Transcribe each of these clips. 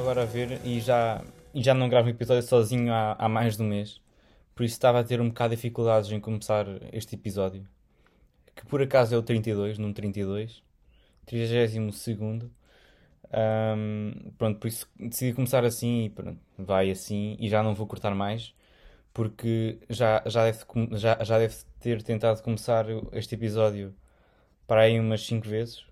agora a ver e já, e já não gravo um episódio sozinho há, há mais de um mês. Por isso estava a ter um bocado de dificuldades em começar este episódio. Que por acaso é o 32, num 32. 32 segundo. Um, pronto, por isso decidi começar assim e pronto, vai assim e já não vou cortar mais porque já, já, deve, já, já deve ter tentado começar este episódio para aí umas 5 vezes.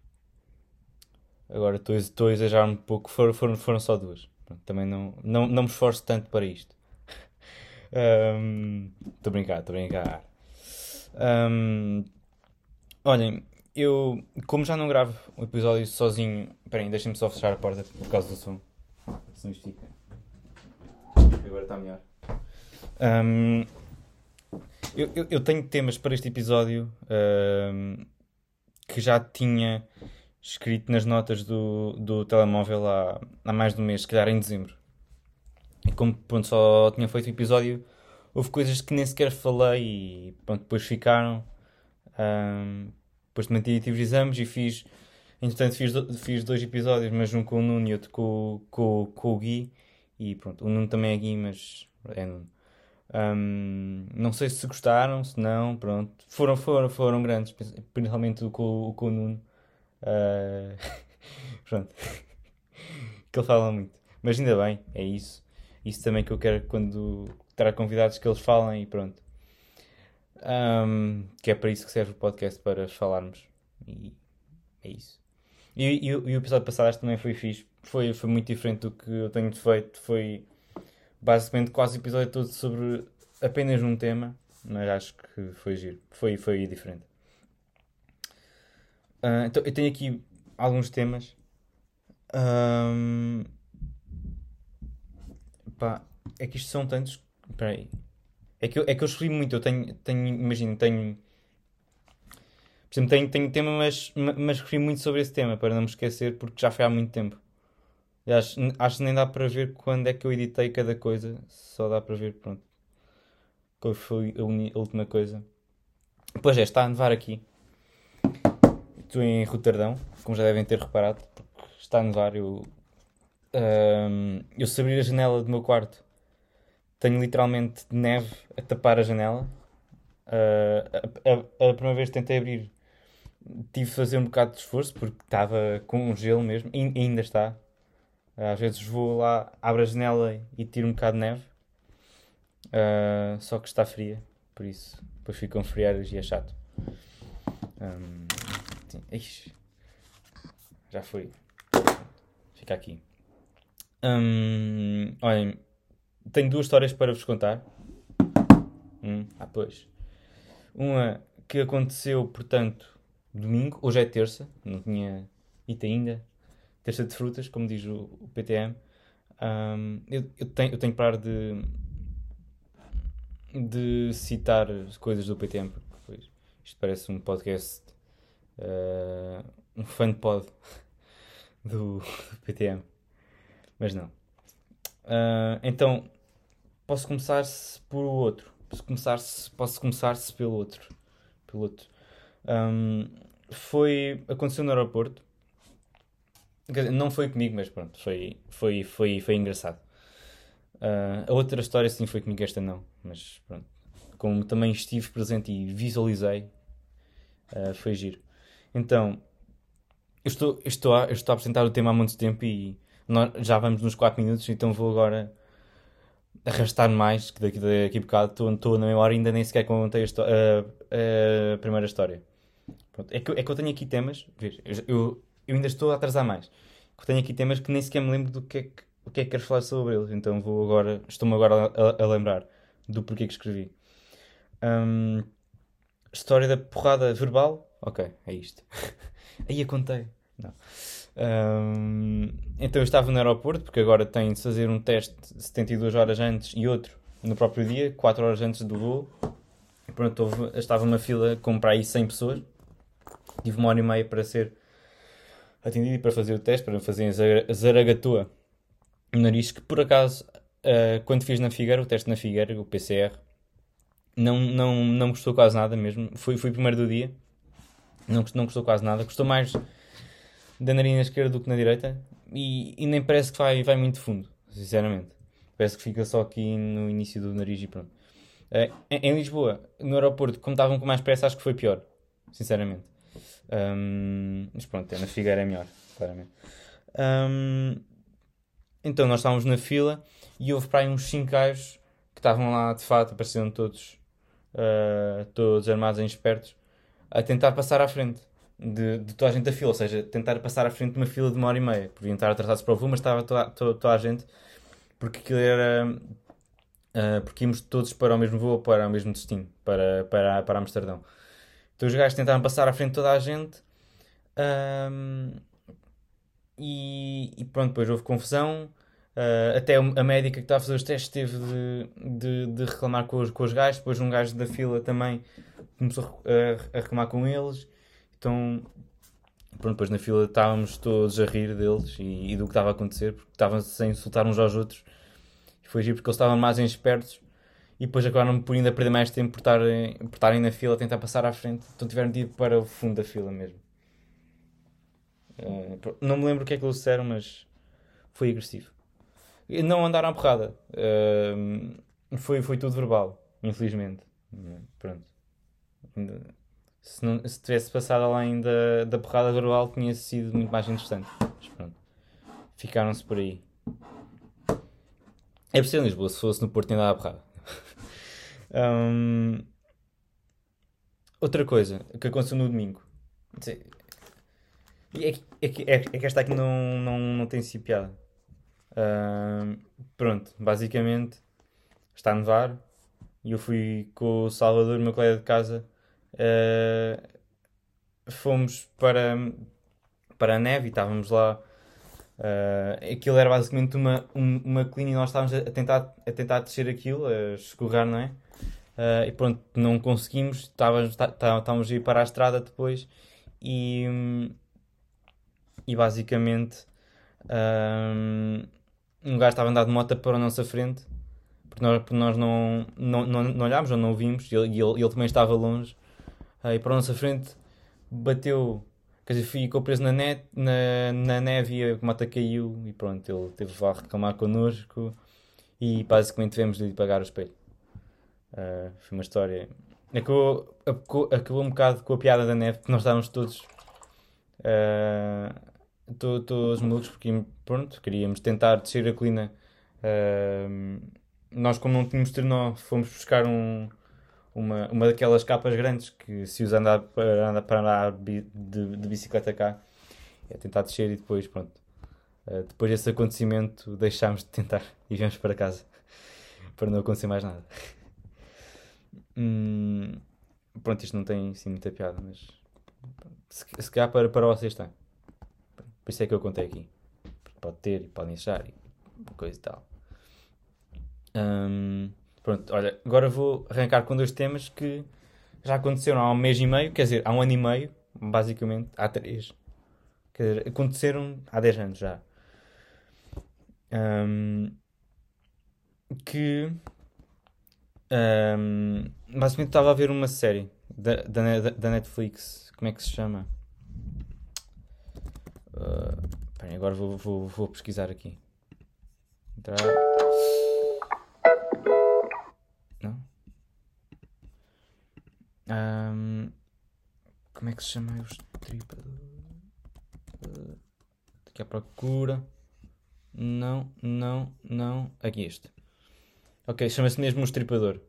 Agora estou a exagerar um pouco, foram, foram, foram só duas. Pronto, também não, não, não me esforço tanto para isto. Estou um, brincar, estou a brincar. Um, olhem, eu, como já não gravo o episódio sozinho. Esperem, deixem-me só fechar a porta por causa do som. Se não estica. Agora está melhor. Um, eu, eu, eu, tenho temas para este episódio um, que já tinha escrito nas notas do, do telemóvel há, há mais de um mês, se calhar em dezembro. E como pronto, só tinha feito o episódio, houve coisas que nem sequer falei e pronto, depois ficaram. Um, depois também tive exames e fiz. Entretanto, fiz, fiz dois episódios, mas um com o Nuno e outro com, com, com o Gui. E pronto, o Nuno também é Gui, mas é Nuno. Um, não sei se gostaram, se não, pronto. Foram, foram, foram grandes, principalmente com, com o Nuno. Uh, pronto. que ele fala muito. Mas ainda bem, é isso. Isso também que eu quero quando terá convidados que eles falem e pronto. Um, que é para isso que serve o podcast, para falarmos. E é isso. E, e, e o episódio passado também foi fixe. Foi, foi muito diferente do que eu tenho feito. Foi basicamente quase o episódio todo sobre apenas um tema. Mas acho que foi giro. Foi, foi diferente. Uh, então eu tenho aqui alguns temas. Um, pá, é que isto são tantos. Espera aí. É que eu, é que eu escrevi muito, eu tenho, tenho imagino, tenho. Por exemplo, tenho, tenho tema, mas, mas escrevi muito sobre esse tema, para não me esquecer, porque já foi há muito tempo. Acho, acho que nem dá para ver quando é que eu editei cada coisa, só dá para ver, pronto. Qual foi a, a última coisa. Pois é, está a nevar aqui. Estou em Roterdão, como já devem ter reparado, porque está a nevar. Eu, um, eu se abrir a janela do meu quarto tenho literalmente neve a tapar a janela. Uh, a, a, a, primeira vez que tentei abrir, tive de fazer um bocado de esforço porque estava com um gelo mesmo, e ainda está. Às vezes vou lá, abro a janela e tiro um bocado de neve, uh, só que está fria, por isso depois ficam friadas e é chato. Um, ixi, já foi. Fica aqui. Um, olhem, tenho duas histórias para vos contar. Hum, ah, pois. Uma que aconteceu, portanto, domingo. Hoje é terça. Não tinha dito ainda. Terça de frutas, como diz o, o PTM. Um, eu, eu, tenho, eu tenho que parar de, de citar as coisas do PTM, porque pois, isto parece um podcast, uh, um fan pod do, do PTM. Mas não. Uh, então, posso começar-se por o outro. Posso começar-se posso começar -se pelo outro. Pelo outro. Um, foi, aconteceu no aeroporto. Dizer, não foi comigo, mas pronto, foi, foi, foi, foi engraçado. Uh, a outra história sim foi comigo, esta não. Mas pronto, como também estive presente e visualizei, uh, foi giro. Então, eu estou, eu, estou a, eu estou a apresentar o tema há muito tempo e nós já vamos nos 4 minutos, então vou agora arrastar mais, que daqui, daqui a bocado estou, estou na memória e ainda nem sequer contei a, a, a primeira história. Pronto, é, que, é que eu tenho aqui temas, eu, eu ainda estou a atrasar mais, eu tenho aqui temas que nem sequer me lembro do que é que, o que, é que quero falar sobre eles, então vou agora, estou-me agora a, a, lembrar do porquê que escrevi. Um, história da porrada verbal, ok, é isto. Aí a contei. Não. Um, então eu estava no aeroporto, porque agora tem de fazer um teste 72 horas antes e outro no próprio dia, 4 horas antes do voo. E pronto, houve, estava uma fila com para aí 100 pessoas. Tive uma hora e meia para ser atendido e para fazer o teste, para fazer a zaragatua no nariz, que por acaso, uh, quando fiz na Figueira, o teste na Figueira, o PCR, não, não, não gostou quase nada mesmo. Fui, fui primeiro do dia, não, não gostou quase nada. Gostou mais da narina esquerda do que na direita e, e nem parece que vai, vai muito fundo, sinceramente. Parece que fica só aqui no início do nariz e pronto. Uh, em, em, Lisboa, no aeroporto, como estavam com mais pressa, acho que foi pior, sinceramente. Um, mas pronto, na Figueira é melhor, claramente. Um, então nós estávamos na fila e houve para aí uns 5 gajos que estavam lá de fato, apareciam todos, uh, todos armados em espertos, a tentar passar à frente de, de, toda a gente da fila, ou seja, tentar passar à frente de uma fila de uma hora e meia. Podiam estar atrasados para o voo, mas estava toda, toda, toda a gente, porque aquilo era. Uh, porque íamos todos para o mesmo voo, para o mesmo destino, para, para, para Amsterdão. Então os gajos tentaram passar à frente de toda a gente. Um, e, e, pronto, depois houve confusão. Uh, até a médica que estava a fazer os testes teve de, de, de reclamar com os, com os gajos. Depois um gajo da fila também começou a, a reclamar com eles. Então, pronto, depois na fila estávamos todos a rir deles e, e do que estava a acontecer, porque estavam-se a insultar uns aos outros. E foi giro porque eles estavam mais espertos e depois acabaram por ainda perder mais tempo por estarem, por estarem na fila a tentar passar à frente. Então tiveram de ir para o fundo da fila mesmo. Uh, não me lembro o que é que eles disseram, mas foi agressivo. Não andaram à porrada. Uh, foi, foi tudo verbal, infelizmente. Pronto. Se, não, se tivesse passado além da, da porrada verbal, tinha sido muito mais interessante. Mas pronto. Ficaram-se por aí. É possível em Lisboa, se fosse no Porto, ainda a porrada. um, outra coisa que aconteceu no domingo. É que, é que, é que esta aqui não, não, não tem sido piada. Um, pronto, basicamente está a nevar e eu fui com o Salvador, meu colega de casa, uh, fomos para, para a neve e estávamos lá. Uh, aquilo era basicamente uma, uma colina e nós estávamos a tentar, a tentar descer aquilo, a escorrer, não é? Uh, e pronto, não conseguimos, estávamos, tá, tá, estávamos a ir para a estrada depois e, e basicamente um, um gajo estava a andar de moto para a nossa frente porque nós, porque nós não, não, não, não olhámos ou não vimos e ele, ele, ele também estava longe e para a nossa frente bateu quer dizer, ficou preso na, net, na, na neve e a moto caiu e pronto, ele teve a reclamar connosco e basicamente tivemos de lhe pagar o espelho Uh, foi uma história. Acabou, acabou, acabou, um bocado com a piada da neve, porque nós estávamos todos. Uh, todos malucos, porque pronto, queríamos tentar descer a colina. Uh, nós, como não tínhamos trenó, fomos buscar um, uma, uma daquelas capas grandes que se usa andar para andar, para andar de, de bicicleta cá. É tentar descer e depois, pronto. Uh, depois desse acontecimento, deixámos de tentar e viemos para casa para não acontecer mais nada. Hum, pronto, isto não tem assim muita piada, mas se, se calhar para, para vocês tem. Por isso é que eu contei aqui. Pode ter, podem achar e coisa e tal. Hum, pronto, olha, agora vou arrancar com dois temas que já aconteceram há um mês e meio, quer dizer, há um ano e meio, basicamente, há três. Quer dizer, aconteceram há 10 anos já. Um, que um, basicamente estava a ver uma série da, da, da Netflix. Como é que se chama? Uh, agora vou, vou, vou pesquisar aqui. Entrar. Não? Um, como é que se chama os tripas? Uh, aqui à procura. Não, não, não. Aqui este. Ok, chama-se mesmo um estripador.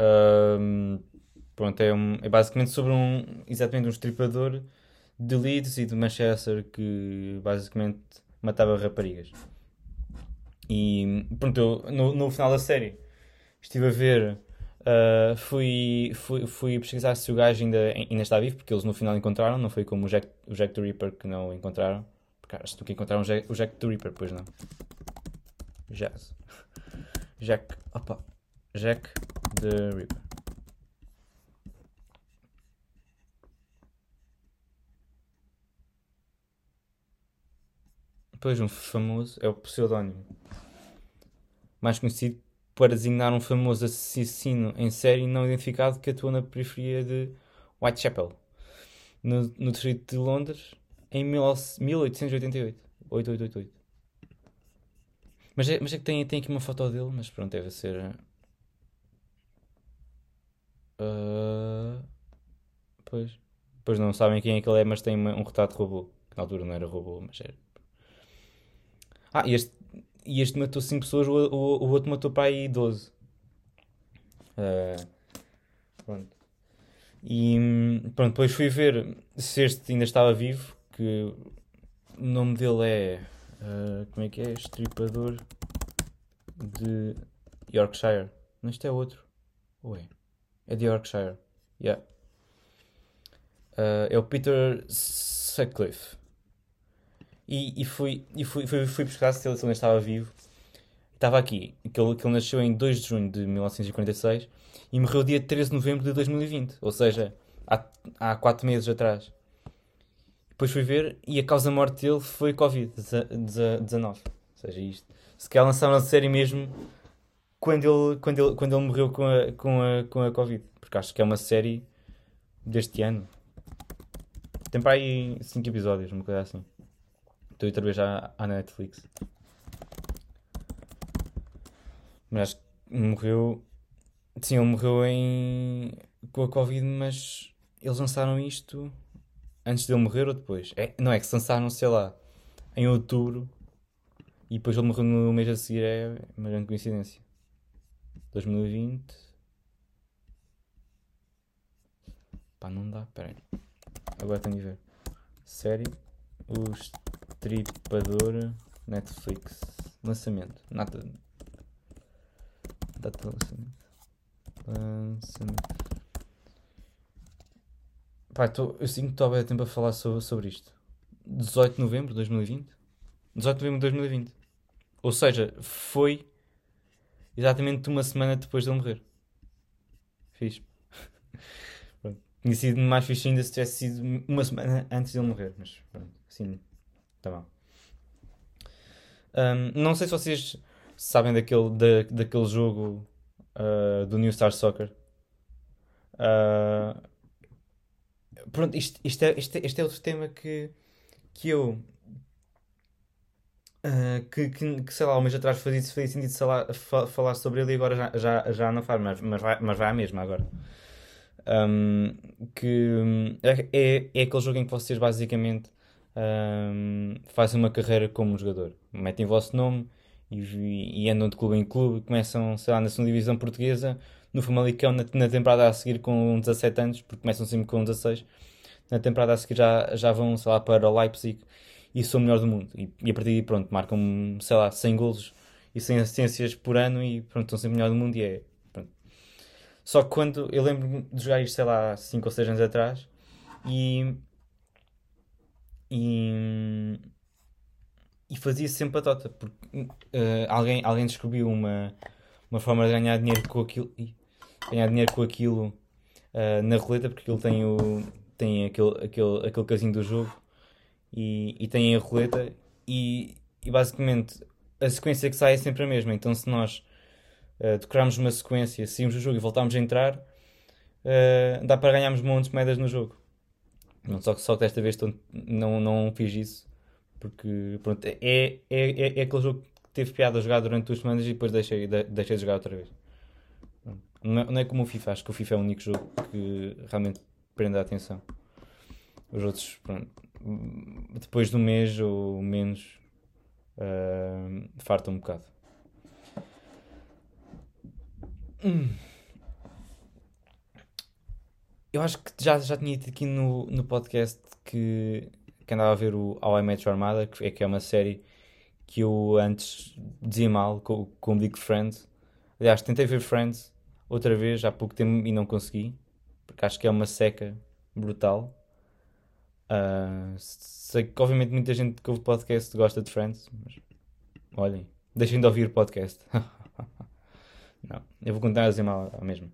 Um, pronto, é, um, é, basicamente sobre um. Exatamente um estripador de Leeds e de Manchester que basicamente matava raparigas. E pronto, eu, no, no final da série estive a ver. Uh, fui, fui, fui pesquisar se o gajo ainda, ainda está vivo, porque eles no final encontraram, não foi como o Jack, o Jack the Ripper que não encontraram. Porque acho que encontraram o Jack, o Jack the Ripper, pois não. Jazz. Jack. Opa. Jack the Ripper. Depois um famoso é o pseudónimo. Mais conhecido para designar um famoso assassino em série não identificado que atua na periferia de Whitechapel, no, no distrito de Londres, em 1888. 8888. Mas é, mas é que tem, tem aqui uma foto dele, mas pronto, deve ser. Uh, pois. Pois não sabem quem é que ele é, mas tem uma- um retrato robô. Que na altura não era robô, mas era. Ah, este, este matou 5 pessoas, o, o, o outro matou para aí 12. Uh, pronto. E pronto, depois fui ver se este ainda estava vivo, que o nome dele é. uh, como é que é? Estripador de Yorkshire. Não, isto é outro. Ou é? É de Yorkshire. Yeah. Uh, é o Peter Sutcliffe. E, e, fui, e fui, fui, fui buscar se ele, se ele estava vivo. Estava aqui, que ele, que ele nasceu em 2 de junho de 1946 e morreu dia 13 de novembro de 2020, ou seja, há, há 4 meses atrás. Depois fui ver e a causa morte dele foi Covid-19. Ou seja, isto. Se calhar lançaram a série mesmo quando ele, quando ele, quando ele morreu com a, com, a, com a Covid. Porque acho que é uma série deste ano. Tem para aí 5 episódios, uma coisa assim. Estou outra vez à, à Netflix. Mas morreu. Sim, ele morreu em... com a Covid, mas eles lançaram isto antes dele morrer ou depois? É, não é que se lançaram, sei lá, em outubro e depois ele morreu no mês a seguir. É uma grande coincidência. 2020. Pá, não dá, peraí. Agora tenho de ver. Série O Estripador Netflix. Lançamento. Nada. Data lançamento. Lançamento. Pá, tô, eu sinto que estou a tempo a falar sobre, sobre isto. 18 de novembro de 2020? 18 de novembro de 2020. Ou seja, foi exatamente uma semana depois de ele morrer. Fiz. Tinha sido mais fixe ainda se tivesse sido uma semana antes de ele morrer, mas pronto, assim, tá bom. Um, não sei se vocês sabem daquele, da, daquele jogo uh, do New Star Soccer. Uh, pronto, isto, isto, é, isto, é, este é outro tema que, que eu. Uh, que, que, que, sei lá, um mês atrás fazia, fazia sentido falar, falar sobre ele e agora já, já, já não faz, mas, mas, vai, mas vai à mesma agora. Um, que é, é aquele jogo em que vocês basicamente um, fazem uma carreira como jogador. Metem o vosso nome e, e, andam de clube em clube, começam, sei lá, na segunda divisão portuguesa, no Famalicão na, na temporada a seguir com 17 anos, porque começam sempre com 16, na temporada a seguir já, já vão, sei lá, para o Leipzig e são o melhor do mundo. E, e a partir daí, pronto, marcam, sei lá, 100 golos e 100 assistências por ano e pronto, estão sempre o melhor do mundo e é, pronto. Só que quando, eu lembro de jogar isto, sei lá, 5 ou 6 anos atrás e... E, e fazia sempre a tota, porque uh, alguém, alguém descobriu uma, uma forma de ganhar dinheiro com aquilo, ganhar dinheiro com aquilo uh, na roleta, porque aquilo tem, o, tem aquele, aquele, aquele casinho do jogo e, e tem a roleta e, e basicamente a sequência que sai é sempre a mesma. Então se nós uh, decorarmos uma sequência, saímos do jogo e voltarmos a entrar, uh, dá para ganharmos montes de moedas no jogo. Não, só que só que desta vez não, não fiz isso porque pronto, é, é, é, é aquele jogo que teve piada a jogar durante duas semanas e depois deixei, de, deixei de jogar outra vez. Não é, não é como o FIFA, acho que o FIFA é o único jogo que realmente prende a atenção. Os outros, pronto, depois de um mês ou menos, uh, um bocado. Hum. Eu acho que já, já tinha dito aqui no, no podcast que, que andava a ver o How I Met Your Mother, que é, que é uma série que eu antes dizia mal, como digo Friends. Aliás, tentei ver Friends outra vez há pouco tempo e não consegui, porque acho que é uma seca brutal. Uh, sei que obviamente muita gente que ouve podcast gosta de Friends, mas olhem, deixem de ouvir o podcast. não, eu vou contar a dizer mal mesmo.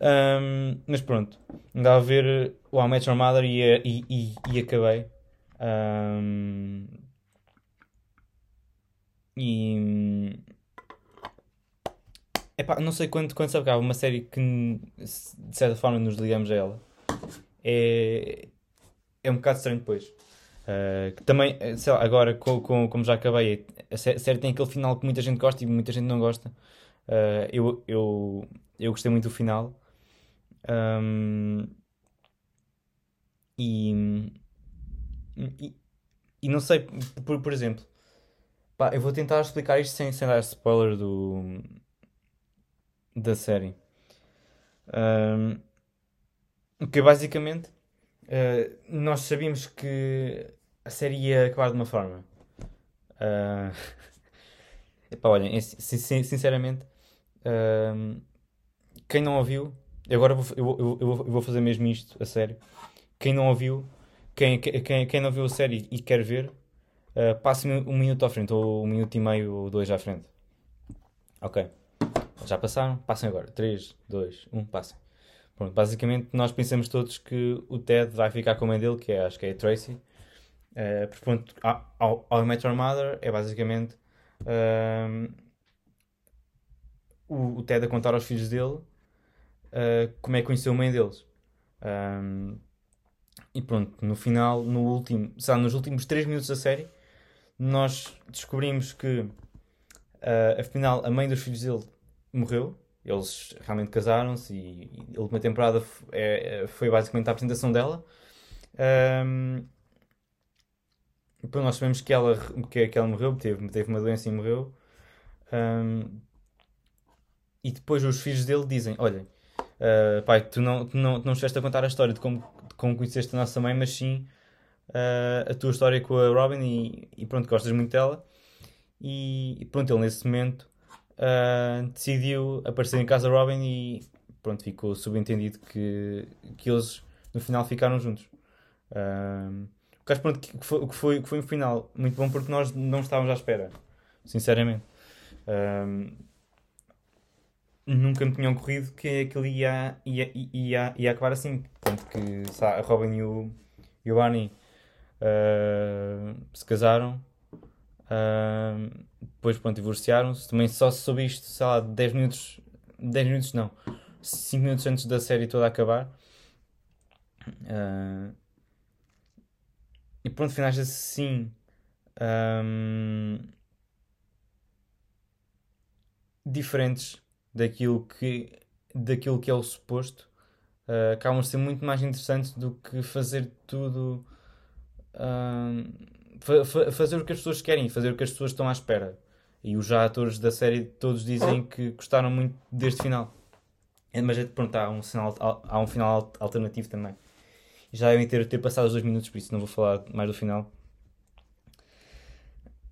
Um, mas pronto, andava a ver o How Met Your Mother e, e, e, e acabei. Um, e epá, não sei quando, quando se acaba uma série que de certa forma nos ligamos a ela. É, é um bocado estranho depois. Uh, que também, eh, sei lá, agora, com, com, como já acabei, a série tem aquele final que muita gente gosta e muita gente não gosta. Uh, eu, eu, eu gostei muito do final. Um, e, e, e, não sei, por, por exemplo, pá, eu vou tentar explicar isto sem, sem dar spoiler do, da série. Um, que basicamente uh, nós sabíamos que a série ia acabar de uma forma. Uh, epá, sinceramente, uh, quem não ouviu, agora vou, eu, eu, eu, vou fazer mesmo isto a sério. Quem não ouviu, quem, quem, quem não viu a série e quer ver, uh, passe-me um minuto à frente, ou um minuto e meio, ou dois à frente. Ok. Já passaram? Passem agora. 3, 2, 1, passem. Pronto, basicamente nós pensamos todos que o Ted vai ficar com a mãe dele, que é, acho que é a Tracy. Uh, porque, pronto, How I Met Your Mother é basicamente uh, o, o, Ted a contar aos filhos dele uh, como é que conheceu a mãe deles. Um, e pronto, no final, no último, sabe, nos últimos 3 minutos da série, nós descobrimos que uh, afinal a mãe dos filhos dele morreu. Eles realmente casaram-se e, e, a última temporada é, foi basicamente a apresentação dela. Um, depois nós sabemos que ela, que, que ela morreu, teve, teve uma doença e morreu. Um, e depois os filhos dele dizem: Olha, uh, pai, tu não, tu, não, tu não estiveste a contar a história de como, de como conheceste a nossa mãe, mas sim uh, a tua história com a Robin e, e, pronto, gostas muito dela. E, e pronto, ele nesse momento uh, decidiu aparecer em casa Robin e pronto, ficou subentendido que, que eles no final ficaram juntos. Uh, que pronto, que foi, que, foi, que foi um final muito bom porque nós não estávamos à espera, sinceramente. Nunca me tinham ocorrido que aquilo ia, ia, ia, ia acabar assim. Tanto que sabe, a Robin e o, e o Barney uh, se casaram, uh, depois divorciaram-se. Também só se soube isto, sei lá, 10 minutos, 10 minutos não, 5 minutos antes da série toda acabar. Uh, e pronto, finais assim. Um, diferentes daquilo que, daquilo que é o suposto, uh, acabam de ser muito mais interessantes do que fazer tudo. fa fa fazer o que as pessoas querem, fazer o que as pessoas estão à espera. E os já atores da série todos dizem que gostaram muito deste final. É, mas pronto, há um, sinal, há um final alternativo também. Já devem ter, ter passado os dois minutos, por isso não vou falar mais do final.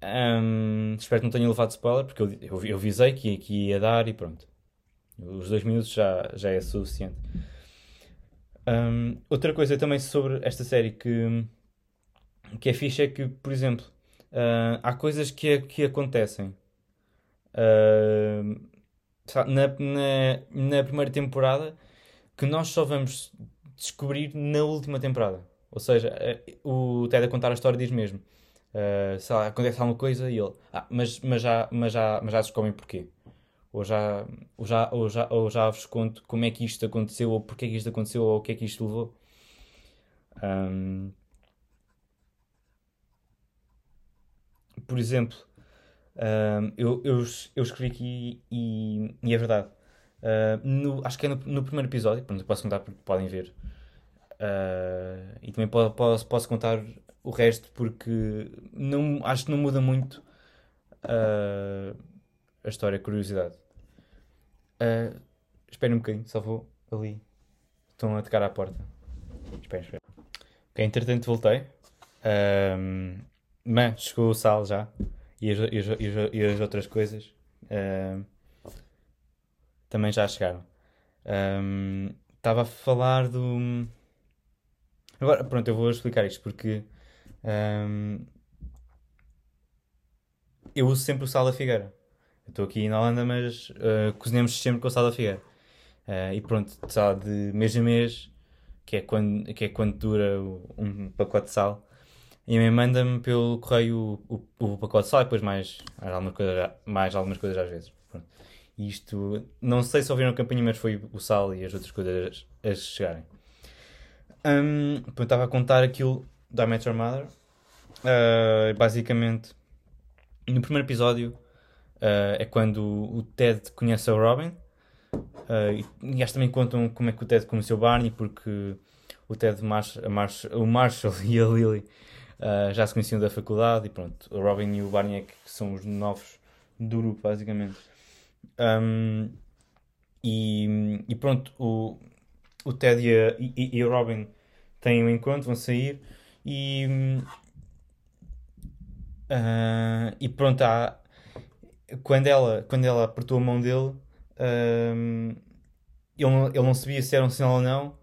Um, espero que não tenha levado spoiler, porque eu, eu, eu visei que, que ia dar e pronto. Os dois minutos já, já é suficiente. Um, outra coisa também sobre esta série que, que é fixe é que, por exemplo, uh, há coisas que, que acontecem. Uh, na, na, na primeira temporada que nós só vamos descobrir na última temporada. Ou seja, eh, o Ted a contar a história diz mesmo. Uh, sei lá, acontece alguma coisa e ele. Ah, mas, mas, já, mas, já, mas já descobrem porquê. Ou já, ou, já, ou, já, ou já vos conto como é que isto aconteceu, ou porquê que isto aconteceu, ou o que é que isto levou. Um, por exemplo, um, eu, eu, eu escrevi aqui e, e é verdade. Uh, no, acho que é no, no, primeiro episódio, pronto, posso contar porque podem ver. Uh, e também posso, posso contar o resto porque não, acho que não muda muito uh, a história, a curiosidade. Uh, um bocadinho, só vou ali. Estão a tocar à porta. Espera, espera. Ok, entretanto voltei. Um, mas chegou o sal já. E as, e as, e as outras coisas. Uh, também já chegaram. Estava um, a falar do. Agora, pronto, eu vou explicar isto porque um, eu uso sempre o sal da figueira. Estou aqui na Holanda, mas uh, cozinhamos sempre com o sal da figueira. Uh, e pronto, sal de mês a mês, que é quando, que é quando dura um pacote de sal. E a mãe manda-me pelo correio o, o, o, pacote de sal e depois mais, mais, algumas, coisas, mais algumas coisas às vezes. Pronto. Isto, não sei se ouviram a campanha, mas foi o sal e as outras coisas a chegarem. Um, estava a contar aquilo da Met Your Mother Uh, basicamente, no primeiro episódio uh, é quando o Ted conhece a Robin. Uh, e eles também contam como é que o Ted conheceu Barney, porque o Ted, Marsh, Marsh, o Marshall e a Lily já se conheciam da faculdade. E pronto, o Robin e o Barney é que são os novos do grupo, basicamente. Um, e, e, pronto, o, o Ted e, a, e, e o Robin têm um encontro, vão sair e. Uh, e pronto, há, quando, ela, quando ela apertou a mão dele, uh, ele, ele não sabia se era um sinal ou não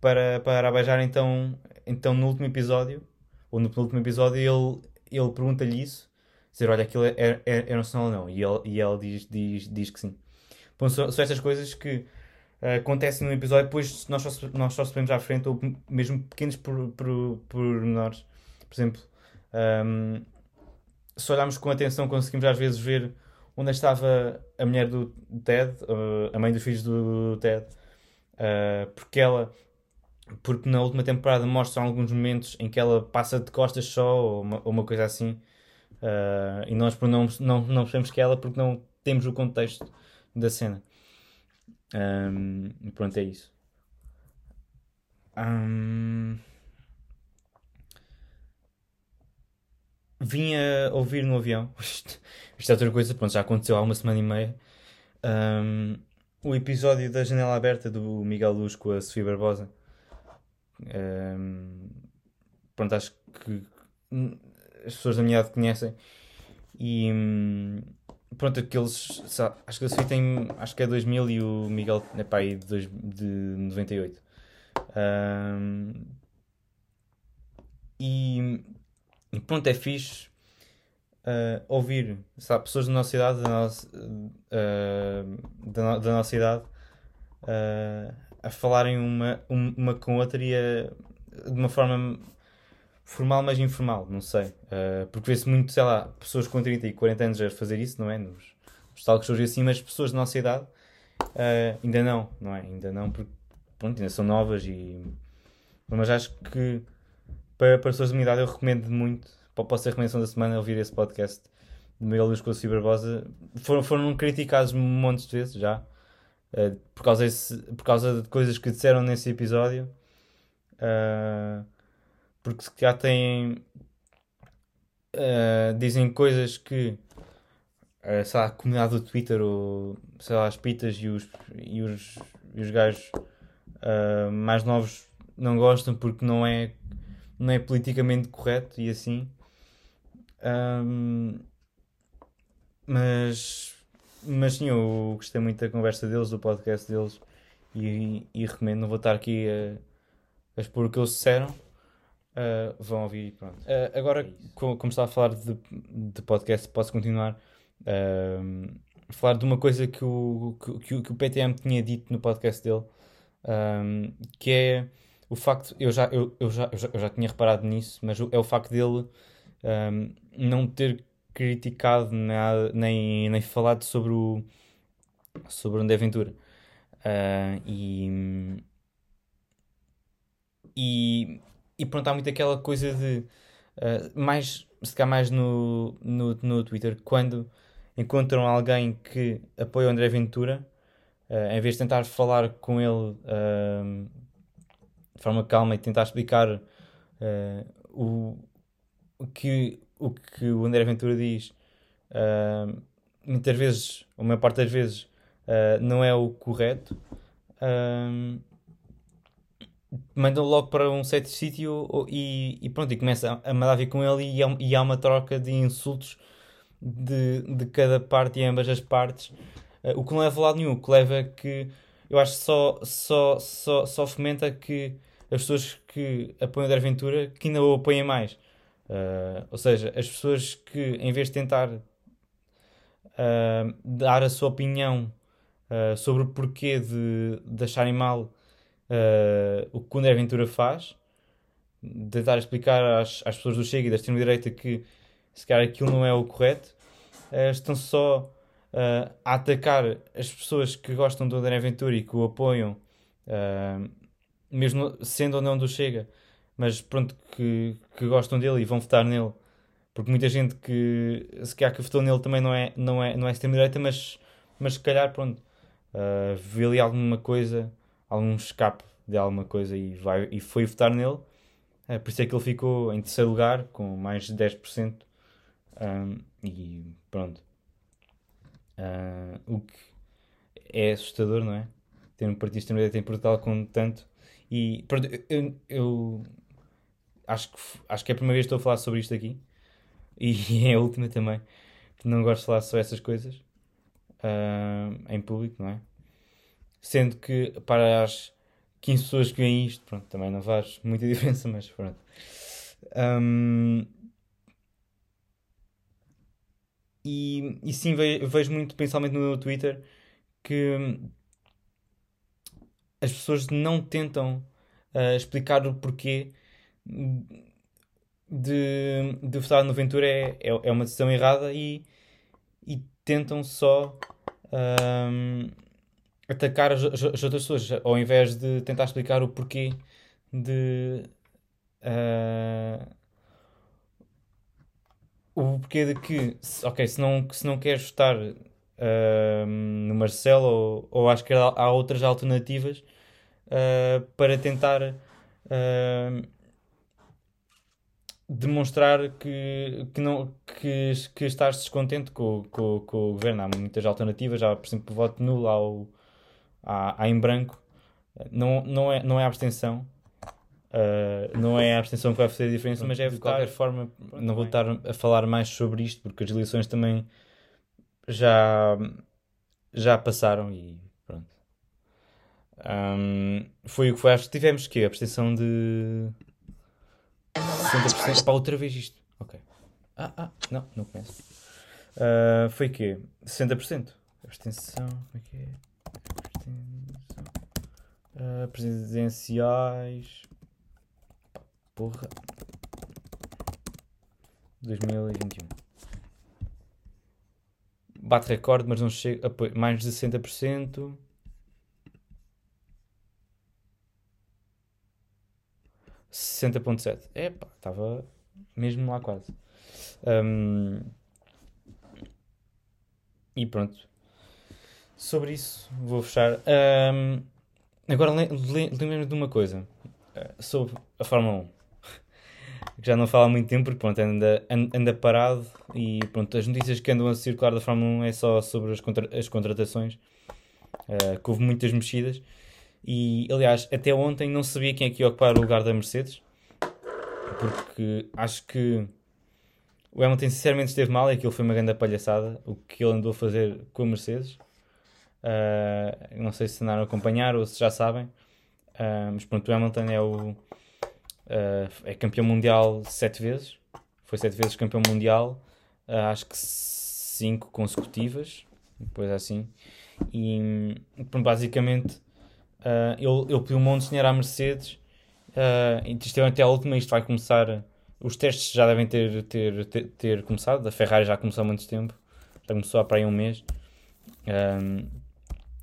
para, para beijar. Então, então, no último episódio, ou no último episódio, ele, ele pergunta-lhe isso: dizer, olha, aquilo era, é, era, é, era um sinal ou não? E, ele, e ela diz, diz, diz que sim. Bom, são, são estas coisas que uh, acontecem no episódio, depois nós só, nós só sabemos à frente, ou mesmo pequenos por, por, exemplo, um, ehm, se olharmos com atenção, conseguimos às vezes ver onde estava a mulher do Ted, uh, a mãe dos filhos do Ted, uh, porque ela, porque na última temporada mostram alguns momentos em que ela passa de costas só, ou uma, ou uma coisa assim, uh, e nós não, não, não percebemos que é ela porque não temos o contexto da cena. Um, pronto, é isso. Um, vim a ouvir no avião. Isto, é outra coisa, pronto, já aconteceu há uma semana e meia. Um, o episódio da Janela Aberta do Miguel Luz com a Sofia Barbosa. Um, pronto, acho que as pessoas da minha idade conhecem. E, pronto, aqueles. Acho que a Sofia tem. Acho que é 2000 e o Miguel é pá, aí de, de 98. Um, e, e pronto, é fixe uh, ouvir sabe, pessoas da nossa idade, da nossa, uh, da, da, nossa idade, uh, a falarem uma, uma com outra e a, de uma forma formal, mas informal, não sei. Uh, porque vê-se muito, sei lá, pessoas com 30 e 40 anos a fazer isso, não é? Nos, nos talks hoje assim, mas pessoas da nossa idade uh, ainda não, não é? Ainda não, porque pronto, ainda são novas e. Mas acho que para, para pessoas da minha idade eu recomendo muito, pode ser a recomendação da semana, ouvir esse podcast de Miguel Luz com a Ciberbosa. Foram, foram criticados montes de vezes já. Uh, por, causa por causa de coisas que disseram nesse episódio. Uh, porque já têm. Uh, dizem coisas que. Uh, sei lá, a comunidade do Twitter, ou sei lá, as pitas e os, e os, e os gajos uh, mais novos não gostam porque não é, não é politicamente correto e assim. Um, mas, mas sim, eu gostei muito da conversa deles, do podcast deles e, e recomendo. Não vou estar aqui a, a expor o que eles disseram Uh, vão ouvir pronto. Uh, agora, é como, como estava a falar de, de podcast, posso continuar uh, a falar de uma coisa que o, que, que, o PTM tinha dito no podcast dele, que é o facto, eu já, eu, eu, já, eu, já, eu já tinha reparado nisso, mas é o facto dele não ter criticado nada, nem, nem falado sobre o sobre o André Aventura. e, e e pronto, há muito aquela coisa de. Uh, mais, se calhar mais no, no, no Twitter, quando encontram alguém que apoia o André Ventura, uh, em vez de tentar falar com ele uh, de forma calma e tentar explicar o, o, que, o que o André Ventura diz, muitas vezes, ou a maior parte das vezes, não é o correto mandam logo para um certo sítio e, e, pronto, e começa a, mandar vir com ele e e há uma troca de insultos de, de cada parte e ambas as partes, uh, o que não leva a lado nenhum, o que leva que eu acho que só, só, só, só fomenta que as pessoas que apoiam a Aventura que ainda o apoiem mais. Uh, ou seja, as pessoas que em vez de tentar uh, dar a sua opinião sobre o porquê de, de acharem mal uh, o que André Ventura faz, tentar explicar às, às pessoas do Chega e da extrema-direita que se calhar aquilo não é o correto, uh, estão só uh, a atacar as pessoas que gostam do André Ventura e que o apoiam, mesmo sendo ou não do Chega, mas pronto, que, que gostam dele e vão votar nele. Porque muita gente que se calhar que votou nele também não é, não é, não é extrema-direita, mas, mas se calhar, pronto, uh, vê ali alguma coisa, algum escape de alguma coisa e, vai, e foi votar nele. Uh, por isso é que ele ficou em terceiro lugar, com mais de 10%. Um, e pronto. Uh, o que é assustador, não é? Ter um partido extremo-direita em Portugal com tanto. E pronto, eu, eu acho, que, acho que é a primeira vez que estou a falar sobre isto aqui. E é a última também. Não gosto de falar só essas coisas uh, em público, não é? Sendo que para as 15 pessoas que veem isto, pronto, também não faz muita diferença, mas pronto. Um, e, e sim, vejo, vejo muito, principalmente no Twitter, que as pessoas não tentam uh, explicar o porquê de, de votar no Ventura é, é, é uma decisão errada e, e tentam só um, atacar as, as, outras pessoas ao invés de tentar explicar o porquê de uh, o porquê de que ok, se não, se não queres votar uh, no Marcelo ou, ou acho que há, outras alternativas uh, para tentar demonstrar que, que, não, que, que estás descontente com, com, com o governo. Há muitas alternativas, há, por exemplo, voto nulo, ao, há, há em branco. Não, não, é, não é abstenção. Uh, não é a abstenção que vai fazer a diferença, mas é de qualquer forma. Não vou estar a falar mais sobre isto porque as eleições também já, já passaram e pronto. Um, foi o que foi. Acho que tivemos que a abstenção de 60%. Para outra vez isto. Ok. Ah, ah, não, não começo. Uh, foi o quê? 60%. Abstenção. Como é que é? Uh, presidenciais. Porra. 2021. Bate recorde, mas não chega. Mais de 60%. 60.7. Epá, estava mesmo lá quase. Um, e pronto. Sobre isso, vou fechar. Um, agora, lembrem-me de uma coisa. Uh, sobre a Fórmula 1. que já não falo há muito tempo, porque pronto, anda, anda parado. E pronto, as notícias que andam a circular da Fórmula 1 é só sobre as, contra as contratações. Uh, que houve muitas mexidas. E aliás, até ontem não sabia quem é que ia ocupar o lugar da Mercedes, porque acho que o Hamilton sinceramente esteve mal e aquilo foi uma grande palhaçada, o que ele andou a fazer com a Mercedes. Uh, não sei se andaram a acompanhar ou se já sabem, uh, mas pronto, o Hamilton é o uh, é campeão mundial sete vezes, foi sete vezes campeão mundial, acho que cinco consecutivas, depois assim, e pronto, basicamente ele, ele pediu um monte de dinheiro à Mercedes e isto é até a última. Isto vai começar. Os testes já devem ter, ter, ter, ter começado. A Ferrari já começou há muito tempo, já começou há para aí um mês. Um,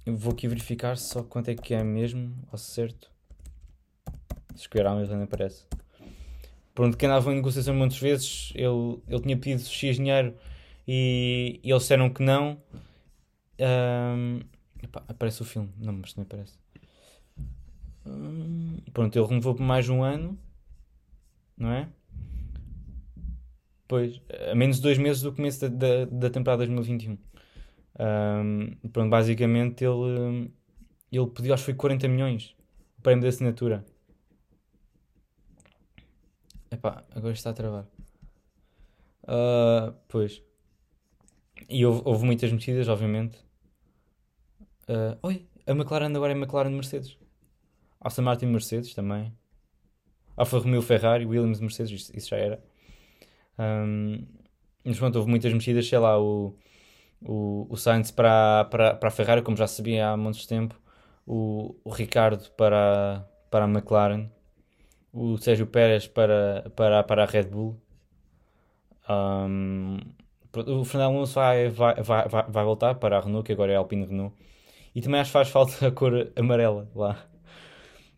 ah, vou aqui verificar só quanto é que é mesmo, ao certo. Se escolher a não aparece. Pronto, quem andava em negociação muitas vezes, ele, ele tinha pedido X dinheiro e, e eles disseram que não. Um, epá, aparece o filme, não, mas não aparece. Pronto, ele renovou por mais um ano, não é? Pois, a menos de dois meses do começo da, da, da temporada 2021. Um, pronto, basicamente ele, ele pediu, acho que foi 40 milhões o prémio de assinatura. Epá, agora está a travar. Uh, pois. E houve, houve muitas mexidas, obviamente. Uh, oi, a McLaren agora é McLaren Mercedes. Aston Martin Mercedes também. Alfa Romeo Ferrari, Williams Mercedes, isso, isso já era. Um, mas pronto, houve muitas mexidas, sei lá, o, o, o Sainz para, para, para a Ferrari, como já sabia há muito tempo, o, o Ricardo para, para a McLaren, o Sérgio Pérez para, para, para a Red Bull. Um, o Fernando Alonso vai, vai, vai, vai voltar para a Renault, que agora é Alpine Renault. E também acho que faz falta a cor amarela lá.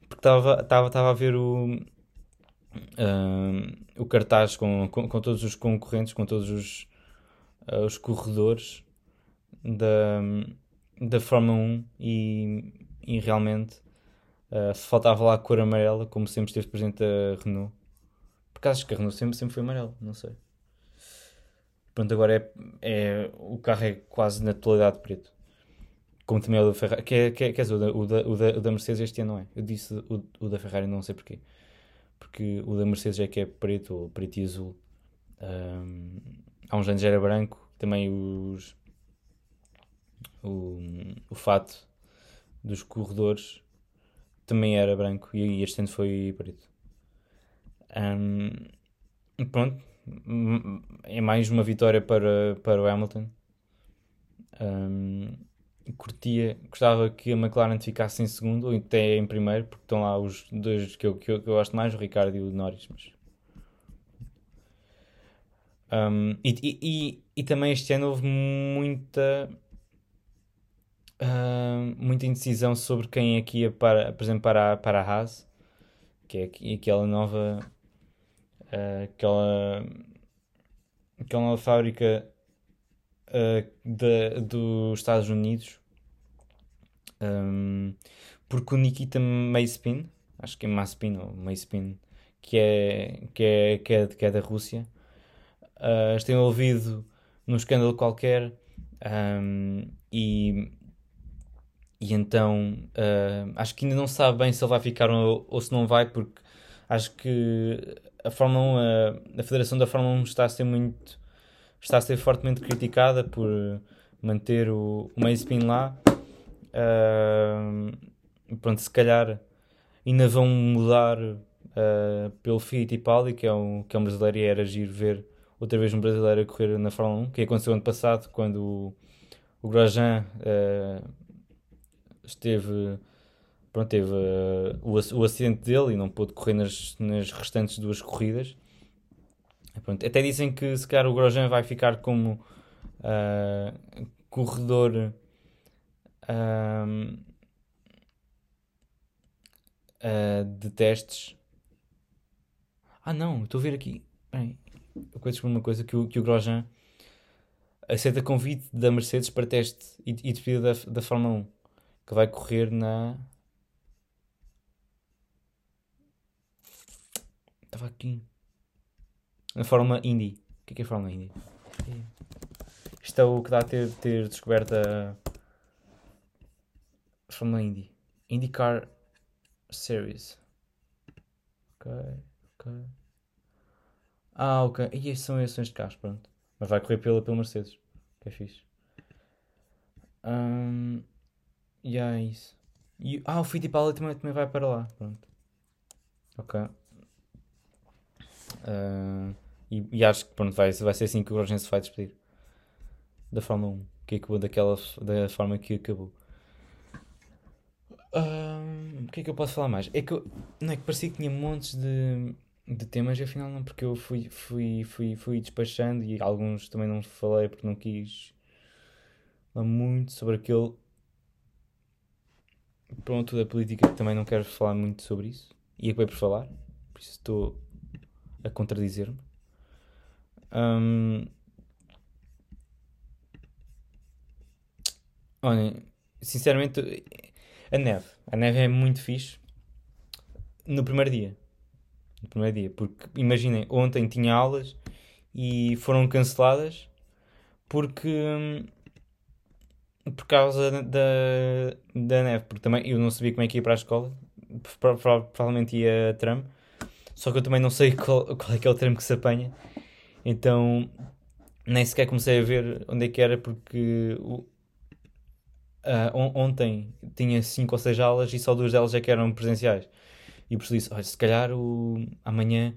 Porque estava a ver o, uh, o cartaz com, com, com, todos os concorrentes, com todos os, uh, os corredores da, da Fórmula 1 e, e realmente uh, faltava lá a cor amarela, como sempre esteve presente a Renault. Por acaso que a Renault sempre, sempre foi amarelo, não sei. Pronto, agora é, é, o carro é quase na totalidade preto. Como também é o da Ferrari. É, é, quer dizer, o da, o, da, o, da, o da Mercedes este ano não é. Eu disse o, o da Ferrari, não sei porquê. Porque o da Mercedes é que é preto, ou preto e azul. Um, há uns anos era branco. Também os. O, o fato dos corredores também era branco e este ano foi preto. Um, pronto, é mais uma vitória para, para o Hamilton. Um, curtia, gostava que a McLaren ficasse em segundo ou até em primeiro, porque estão lá os dois que eu, que eu, que eu gosto mais, o Ricardo e o Norris. Mas... Um, e, e, e, também este ano houve muita uh, muita indecisão sobre quem é que ia para, por exemplo, para, para a Haas, que é aquela nova uh, aquela aquela nova fábrica uh, de, dos Estados Unidos. Um, porque o Nikita Mayspin, acho que é Maspin ou Mayspin, que é, que é, que é, que é da Rússia, uh, está envolvido num escândalo qualquer um, e, e então uh, acho que ainda não sabe bem se ele vai ficar ou, ou se não vai, porque acho que a Fórmula 1, a, a Federação da Fórmula 1 está a ser muito está a ser fortemente criticada por manter o, o Mayspin lá. Uh, pronto, se calhar ainda vão mudar uh, pelo Fittipaldi, que é um, que é um brasileiro e era giro ver outra vez um brasileiro a correr na Fórmula 1, que aconteceu ano passado quando o, o Grosjean uh, esteve pronto, teve uh, o, o acidente dele e não pôde correr nas, nas restantes duas corridas. Pronto, até dizem que se calhar o Grosjean vai ficar como uh, corredor uh, de testes. Ah não, estou a ver aqui. Bem, eu conheço uma coisa que o, que o Grosjean aceita convite da Mercedes para teste e, e despedida da, da Fórmula 1 que vai correr na. Estava aqui. Na Fórmula Indy. O que é, que é Fórmula Indy? Isto é o que dá a ter, ter descoberto a Fórmula Indy. IndyCar Series. Ok, ok. Ah, ok. E estes são eleições de carros, pronto. Mas vai correr pela, pela Mercedes. Que é fixe. Um, e yeah, é isso. E, ah, o Fittipaldi também, também vai para lá. Pronto. Ok. Uh, e, e, acho que pronto, vai, vai ser assim que o Grosjean se vai despedir da Fórmula 1. Que acabou daquela da forma que acabou o que é que eu posso falar mais? É que eu, não é que parecia que tinha montes de, de temas e afinal não, porque eu fui, fui, fui, fui despachando e alguns também não falei porque não quis muito sobre aquele. Pronto, da política também não quero falar muito sobre isso. E acabei por falar, por isso estou a contradizer-me. Um, olhem, sinceramente a neve. A neve é muito fixe no primeiro dia. No primeiro dia. Porque imaginem, ontem tinha aulas e foram canceladas porque. Por causa da, da neve. Porque também eu não sabia como é que ia para a escola. Provavelmente ia a tram. Só que eu também não sei qual, qual é que é o tram que se apanha. Então nem sequer comecei a ver onde é que era porque Uh, on ontem tinha 5 ou 6 aulas e só duas delas é que eram presenciais. E por isso disse: olha, se calhar o... amanhã,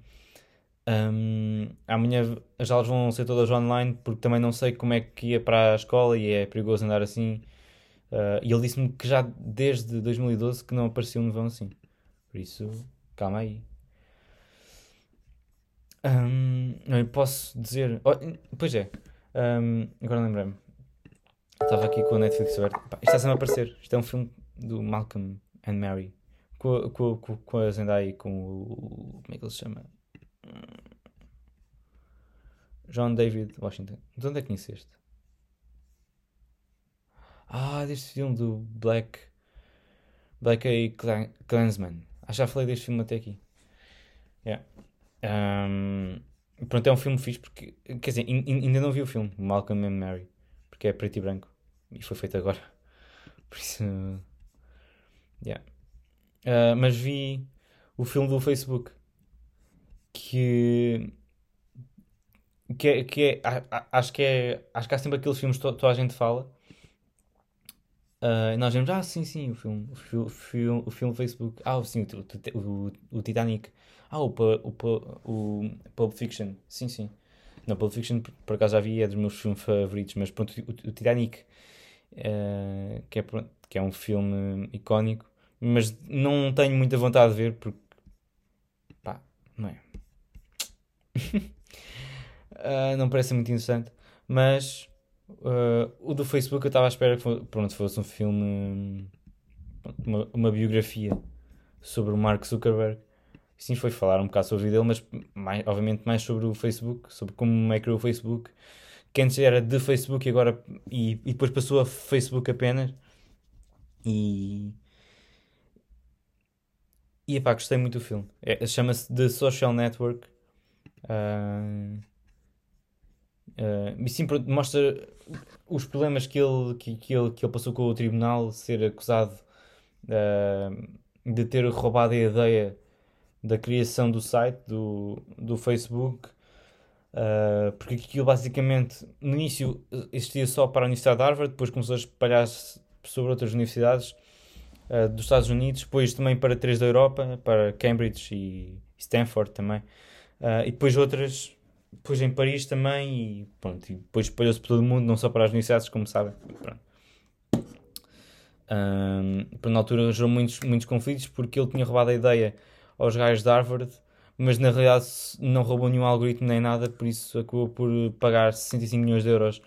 um, amanhã as aulas vão ser todas online porque também não sei como é que ia para a escola e é perigoso andar assim. Uh, e ele disse-me que já desde 2012 que não apareceu um nevão assim. Por isso, calma aí. Um, não, posso dizer. Oh, pois é, um, agora lembrei-me. Estava aqui com a Netflix aberta. Isto está sempre a aparecer. Isto é um filme do Malcolm and Mary. com, com, com, com a Zendaya e com o. Como é que ele se chama? John David Washington. De onde é que conheceste? Ah, deste filme do Black. Black A Clansman. Acho que já falei deste filme até aqui. Yeah. Um, pronto, é um filme fixe porque. Quer dizer, ainda não vi o filme, Malcolm and Mary. Porque é preto e branco. E foi feito agora. Por isso. Yeah. Uh, mas vi o filme do Facebook. Que. Que é. Que é acho que é. Acho que há sempre aqueles filmes que toda a gente fala Uh, nós vemos, ah, sim, sim, o filme, o filme, o filme Facebook, ah, sim, o, o, o Titanic, ah, o, o, o, Pulp Fiction, sim, sim. Não, Pulp Fiction, por acaso já vi, é dos meus filmes favoritos, mas pronto, o, o Titanic, uh, que, é, que é um filme icónico, mas não tenho muita vontade de ver porque, pá, não é. Uh, não parece muito interessante, mas Uh, o do Facebook eu estava à espera que fosse, pronto, fosse um filme, uma, uma biografia sobre o Mark Zuckerberg. Sim, foi falar um bocado sobre ele, mas mais, obviamente mais sobre o Facebook, sobre como é que o Facebook, que antes era de Facebook e agora e, e depois passou a Facebook apenas. E e epá, gostei muito do filme. É, Chama-se The Social Network. Uh, Uh, e sim, mostra os problemas que ele, que, que, ele, que ele passou com o tribunal, ser acusado uh, de ter roubado a ideia da criação do site, do, do Facebook, uh, porque aquilo basicamente no início existia só para a Universidade de Harvard, depois começou a espalhar-se sobre outras universidades dos Estados Unidos, depois também para três da Europa, para Cambridge e Stanford também, e depois outras depois em Paris também e pronto, e depois espalhou-se por todo o mundo, não só para as universidades, como sabem. Pronto. Um, na altura gerou muitos, muitos conflitos porque ele tinha roubado a ideia aos gajos de Harvard, mas na realidade não roubou nenhum algoritmo nem nada, por isso acabou por pagar 65 milhões de euros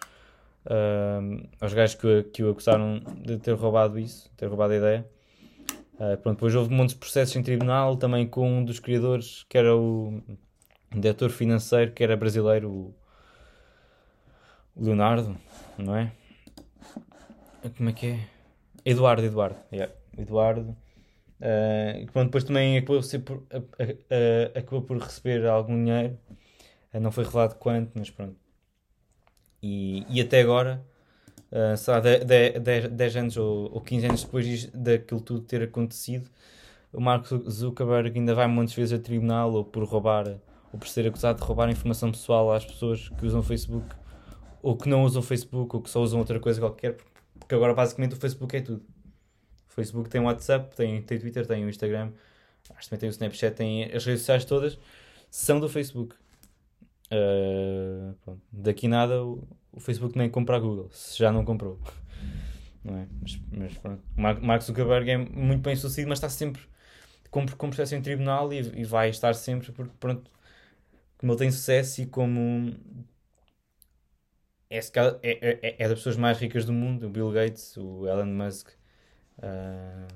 um, aos gajos que, que o acusaram de ter roubado isso, ter roubado a ideia. Uh, pronto, depois houve muitos processos em tribunal, também com um dos criadores, que era o diretor financeiro que era brasileiro, o Leonardo, não é? Como é que é? Eduardo, Eduardo, yeah. Eduardo. Uh, depois também acabou, por, uh, uh, acabou por receber algum dinheiro, não foi revelado quanto, mas pronto. E, e até agora, uh, sei lá, 10 anos ou, ou 15 anos depois daquilo tudo ter acontecido, o Mark Zuckerberg ainda vai muitas vezes a tribunal ou por roubar ou por ser acusado de roubar informação pessoal às pessoas que usam Facebook ou que não usam Facebook ou que só usam outra coisa qualquer, porque agora basicamente o Facebook é tudo. O Facebook tem o WhatsApp, tem, tem Twitter, tem o Instagram, acho que também tem o Snapchat, tem as redes sociais todas, são do Facebook. Uh, Daqui nada o, o, Facebook nem compra a Google, se já não comprou. Não é? Mas, mas pronto. Mark Zuckerberg é muito bem sucedido, mas está sempre com, com processo em tribunal e, e vai estar sempre porque pronto, como ele tem sucesso e como é, é, é, é, das pessoas mais ricas do mundo, o Bill Gates, o Elon Musk, uh,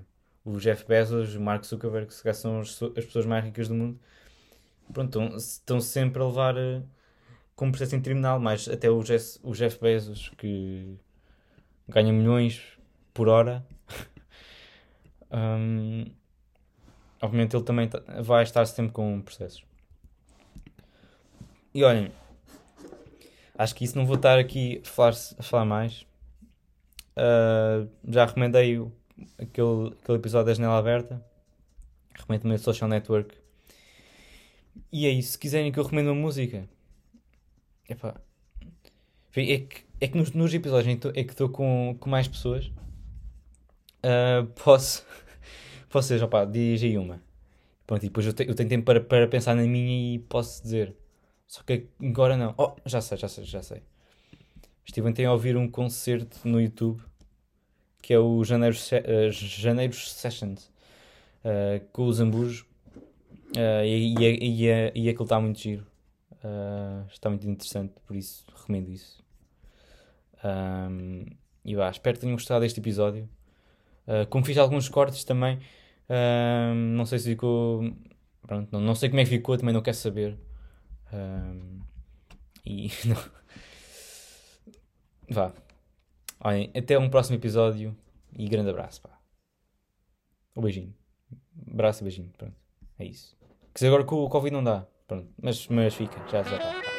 o Jeff Bezos, o Mark Zuckerberg, que são as, as, pessoas mais ricas do mundo. Pronto, estão, sempre a levar uh, como processo em tribunal, mas até o Jeff, o Jeff Bezos, que ganha milhões por hora, um, obviamente ele também tá, vai estar sempre com processos. E olhem, acho que isso não vou estar aqui a falar, a falar mais. Uh, já recomendei aquele, aquele episódio da Janela Aberta. Recomendo também o Social Network. E é isso. Se quiserem que eu recomendo uma música, epá, é que, é que nos, nos episódios é que estou com, com mais pessoas. Uh, posso, posso dizer, opá, diz aí uma. Pronto, e depois eu, te, eu tenho tempo para, para pensar na minha e posso dizer. Só que agora não. Oh, já sei, já sei, já sei. Estive ontem a ouvir um concerto no YouTube que é o Janeiro, uh, Janeiro Sessions uh, com o Zambujo uh, e, e, e, e aquilo está muito giro. Uh, está muito interessante, por isso recomendo isso. Um, e vá, espero que tenham gostado deste episódio. Uh, como fiz alguns cortes também, Ahm, não sei se ficou. Pronto, não, não sei como é que ficou, também não quero saber. Ahm, e. não. Vá. Olhem, até um próximo episódio e grande abraço, pá. Um beijinho. Abraço e beijinho, pronto. É isso. Que se agora com o Covid não dá. Pronto, mas, mas fica, já já está.